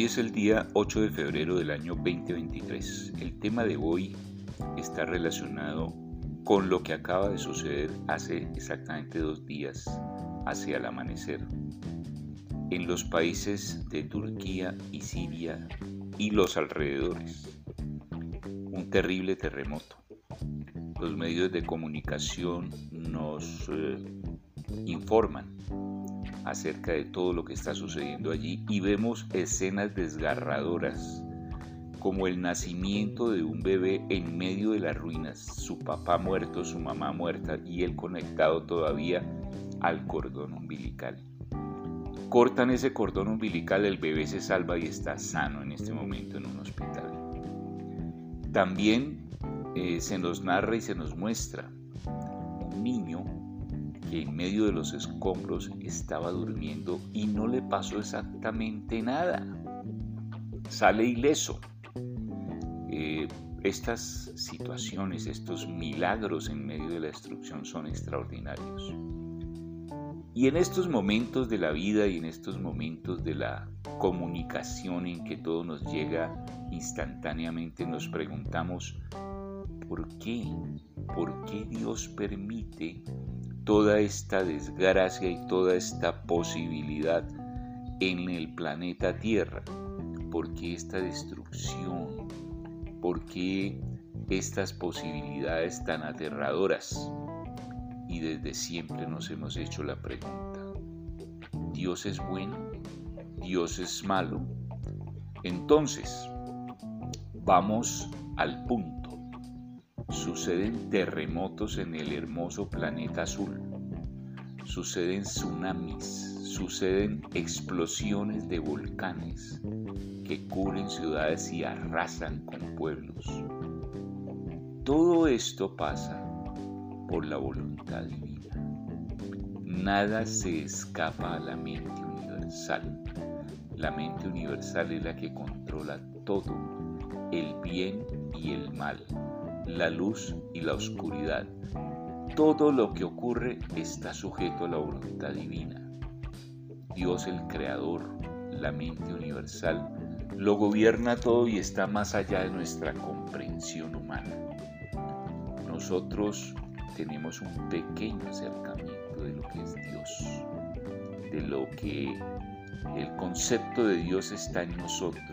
Hoy es el día 8 de febrero del año 2023. El tema de hoy está relacionado con lo que acaba de suceder hace exactamente dos días, hacia el amanecer, en los países de Turquía y Siria y los alrededores. Un terrible terremoto. Los medios de comunicación nos eh, informan acerca de todo lo que está sucediendo allí y vemos escenas desgarradoras como el nacimiento de un bebé en medio de las ruinas, su papá muerto, su mamá muerta y él conectado todavía al cordón umbilical. Cortan ese cordón umbilical, el bebé se salva y está sano en este momento en un hospital. También eh, se nos narra y se nos muestra un niño que en medio de los escombros estaba durmiendo y no le pasó exactamente nada. Sale ileso. Eh, estas situaciones, estos milagros en medio de la destrucción son extraordinarios. Y en estos momentos de la vida y en estos momentos de la comunicación en que todo nos llega instantáneamente, nos preguntamos, ¿por qué? ¿Por qué Dios permite toda esta desgracia y toda esta posibilidad en el planeta Tierra? ¿Por qué esta destrucción? ¿Por qué estas posibilidades tan aterradoras? Y desde siempre nos hemos hecho la pregunta, ¿Dios es bueno? ¿Dios es malo? Entonces, vamos al punto suceden terremotos en el hermoso planeta azul, suceden tsunamis, suceden explosiones de volcanes que cubren ciudades y arrasan con pueblos. Todo esto pasa por la voluntad divina. Nada se escapa a la mente universal. La mente universal es la que controla todo, el bien y el mal la luz y la oscuridad. Todo lo que ocurre está sujeto a la voluntad divina. Dios el Creador, la mente universal, lo gobierna todo y está más allá de nuestra comprensión humana. Nosotros tenemos un pequeño acercamiento de lo que es Dios, de lo que el concepto de Dios está en nosotros.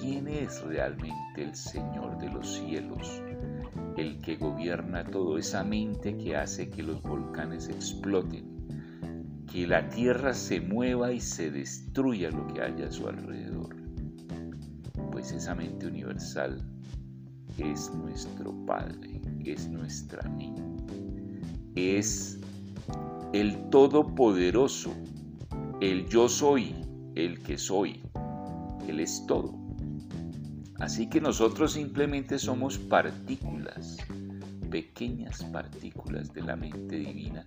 ¿Quién es realmente el Señor de los cielos? El que gobierna todo, esa mente que hace que los volcanes exploten, que la tierra se mueva y se destruya lo que haya a su alrededor. Pues esa mente universal es nuestro Padre, es nuestra mente, es el Todopoderoso, el yo soy, el que soy, Él es todo. Así que nosotros simplemente somos partículas, pequeñas partículas de la mente divina,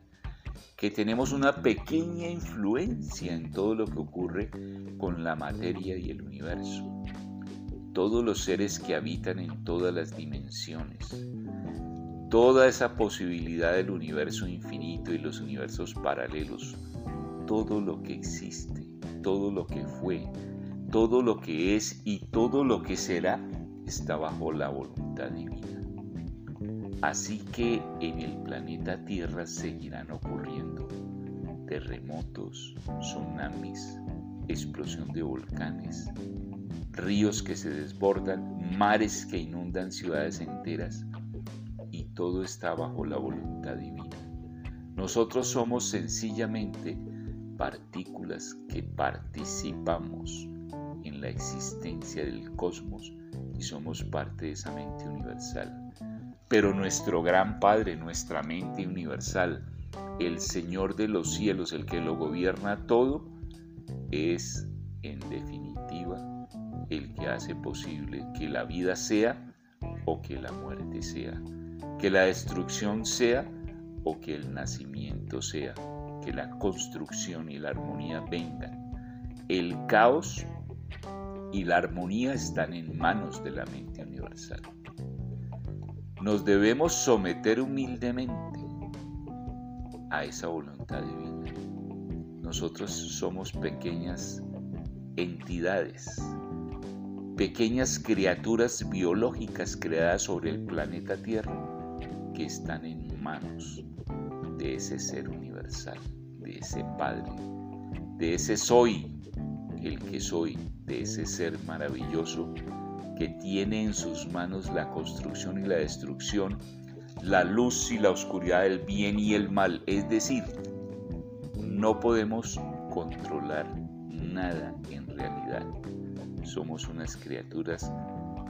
que tenemos una pequeña influencia en todo lo que ocurre con la materia y el universo. Todos los seres que habitan en todas las dimensiones, toda esa posibilidad del universo infinito y los universos paralelos, todo lo que existe, todo lo que fue, todo lo que es y todo lo que será está bajo la voluntad divina. Así que en el planeta Tierra seguirán ocurriendo terremotos, tsunamis, explosión de volcanes, ríos que se desbordan, mares que inundan ciudades enteras y todo está bajo la voluntad divina. Nosotros somos sencillamente partículas que participamos la existencia del cosmos y somos parte de esa mente universal. Pero nuestro gran Padre, nuestra mente universal, el Señor de los cielos, el que lo gobierna todo, es en definitiva el que hace posible que la vida sea o que la muerte sea, que la destrucción sea o que el nacimiento sea, que la construcción y la armonía vengan. El caos y la armonía están en manos de la mente universal. Nos debemos someter humildemente a esa voluntad divina. Nosotros somos pequeñas entidades, pequeñas criaturas biológicas creadas sobre el planeta Tierra que están en manos de ese ser universal, de ese Padre, de ese soy, el que soy, de ese ser maravilloso que tiene en sus manos la construcción y la destrucción, la luz y la oscuridad, el bien y el mal. Es decir, no podemos controlar nada en realidad somos unas criaturas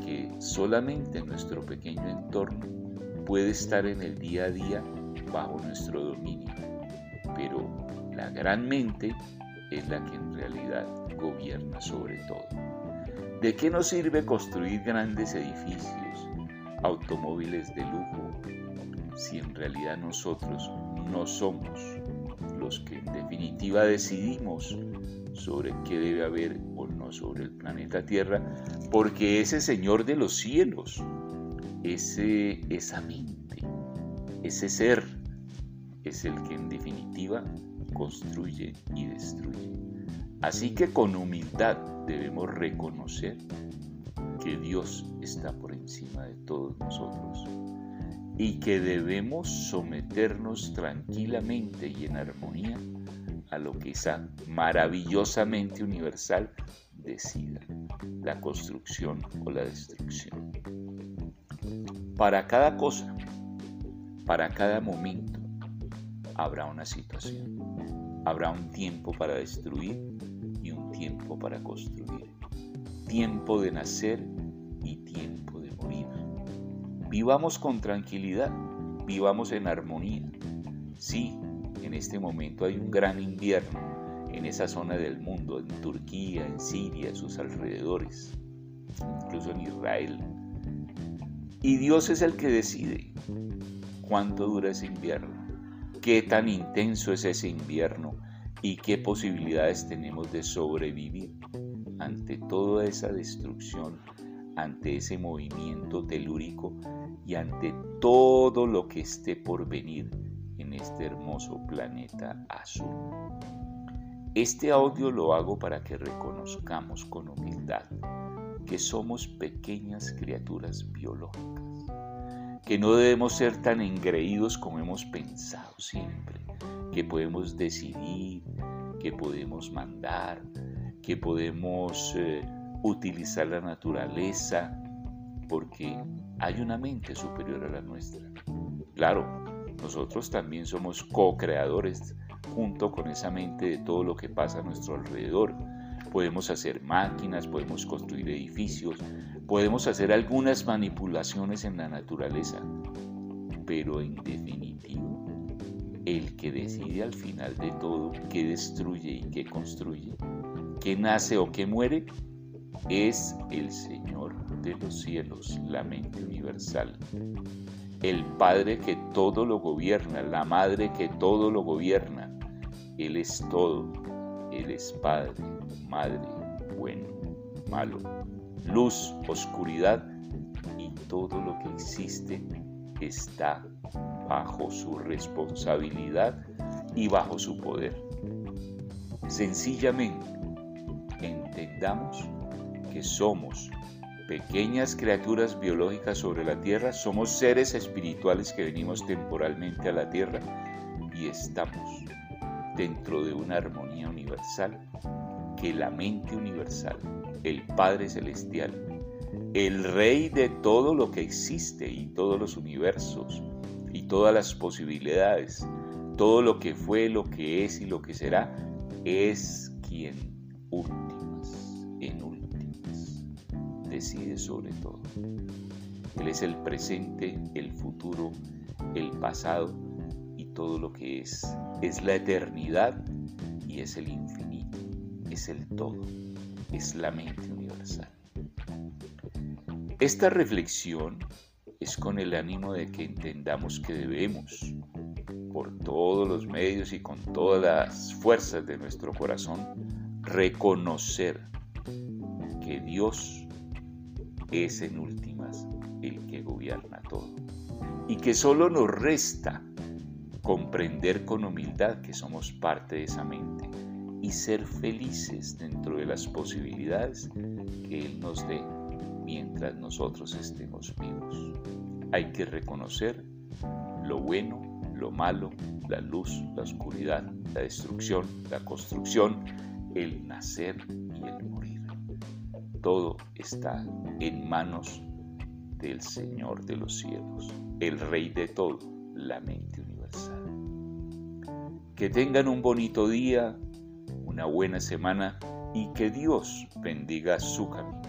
que solamente en nuestro pequeño entorno puede estar en el día a día bajo nuestro dominio, pero la gran mente es la que en realidad gobierna sobre todo. ¿De qué nos sirve construir grandes edificios, automóviles de lujo, si en realidad nosotros no somos los que en definitiva decidimos sobre qué debe haber o no sobre el planeta Tierra, porque ese Señor de los cielos, ese, esa mente, ese ser, es el que en definitiva construye y destruye. Así que con humildad debemos reconocer que Dios está por encima de todos nosotros y que debemos someternos tranquilamente y en armonía a lo que esa maravillosamente universal decida, la construcción o la destrucción. Para cada cosa, para cada momento, habrá una situación. Habrá un tiempo para destruir y un tiempo para construir. Tiempo de nacer y tiempo de morir. Vivamos con tranquilidad, vivamos en armonía. Sí, en este momento hay un gran invierno en esa zona del mundo, en Turquía, en Siria, sus alrededores, incluso en Israel. Y Dios es el que decide cuánto dura ese invierno, qué tan intenso es ese invierno y qué posibilidades tenemos de sobrevivir ante toda esa destrucción, ante ese movimiento telúrico y ante todo lo que esté por venir en este hermoso planeta azul. Este audio lo hago para que reconozcamos con humildad que somos pequeñas criaturas biológicas, que no debemos ser tan engreídos como hemos pensado siempre, que podemos decidir, que podemos mandar, que podemos eh, utilizar la naturaleza, porque hay una mente superior a la nuestra. Claro, nosotros también somos co-creadores junto con esa mente de todo lo que pasa a nuestro alrededor. Podemos hacer máquinas, podemos construir edificios, podemos hacer algunas manipulaciones en la naturaleza, pero en definitiva, el que decide al final de todo qué destruye y qué construye, qué nace o qué muere, es el Señor de los cielos, la mente universal el Padre que todo lo gobierna, la Madre que todo lo gobierna. Él es todo. Él es Padre, Madre, bueno, malo, luz, oscuridad y todo lo que existe está bajo su responsabilidad y bajo su poder. Sencillamente, entendamos que somos pequeñas criaturas biológicas sobre la tierra, somos seres espirituales que venimos temporalmente a la tierra y estamos dentro de una armonía universal que la mente universal, el Padre Celestial, el Rey de todo lo que existe y todos los universos y todas las posibilidades, todo lo que fue, lo que es y lo que será, es quien últimas, en decide sobre todo. Él es el presente, el futuro, el pasado todo lo que es. Es la eternidad y es el infinito, es el todo, es la mente universal. Esta reflexión es con el ánimo de que entendamos que debemos, por todos los medios y con todas las fuerzas de nuestro corazón, reconocer que Dios es en últimas el que gobierna todo. Y que solo nos resta comprender con humildad que somos parte de esa mente, y ser felices dentro de las posibilidades que Él nos dé mientras nosotros estemos vivos. Hay que reconocer lo bueno, lo malo, la luz, la oscuridad, la destrucción, la construcción, el nacer y el morir. Todo está en manos del Señor de los cielos, el Rey de todo, la mente universal. Que tengan un bonito día, una buena semana y que Dios bendiga su camino.